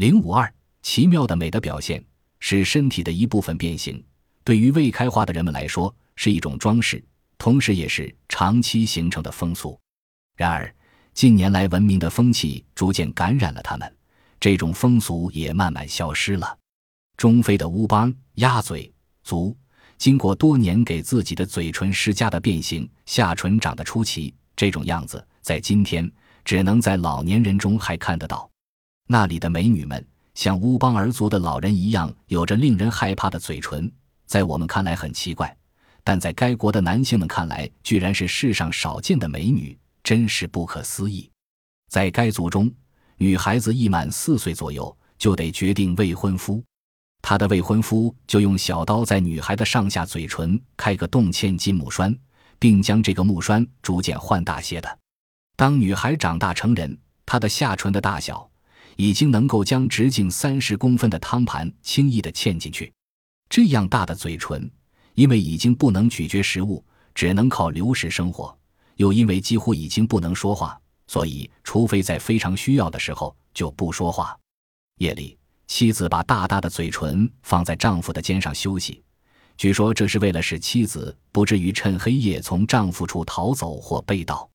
零五二，奇妙的美的表现是身体的一部分变形，对于未开化的人们来说是一种装饰，同时也是长期形成的风俗。然而，近年来文明的风气逐渐感染了他们，这种风俗也慢慢消失了。中非的乌邦鸭嘴族，经过多年给自己的嘴唇施加的变形，下唇长得出奇，这种样子在今天只能在老年人中还看得到。那里的美女们像乌邦尔族的老人一样，有着令人害怕的嘴唇，在我们看来很奇怪，但在该国的男性们看来，居然是世上少见的美女，真是不可思议。在该族中，女孩子一满四岁左右就得决定未婚夫，她的未婚夫就用小刀在女孩的上下嘴唇开个洞，嵌金木栓，并将这个木栓逐渐换大些的。当女孩长大成人，她的下唇的大小。已经能够将直径三十公分的汤盘轻易地嵌进去，这样大的嘴唇，因为已经不能咀嚼食物，只能靠流食生活，又因为几乎已经不能说话，所以除非在非常需要的时候就不说话。夜里，妻子把大大的嘴唇放在丈夫的肩上休息，据说这是为了使妻子不至于趁黑夜从丈夫处逃走或被盗。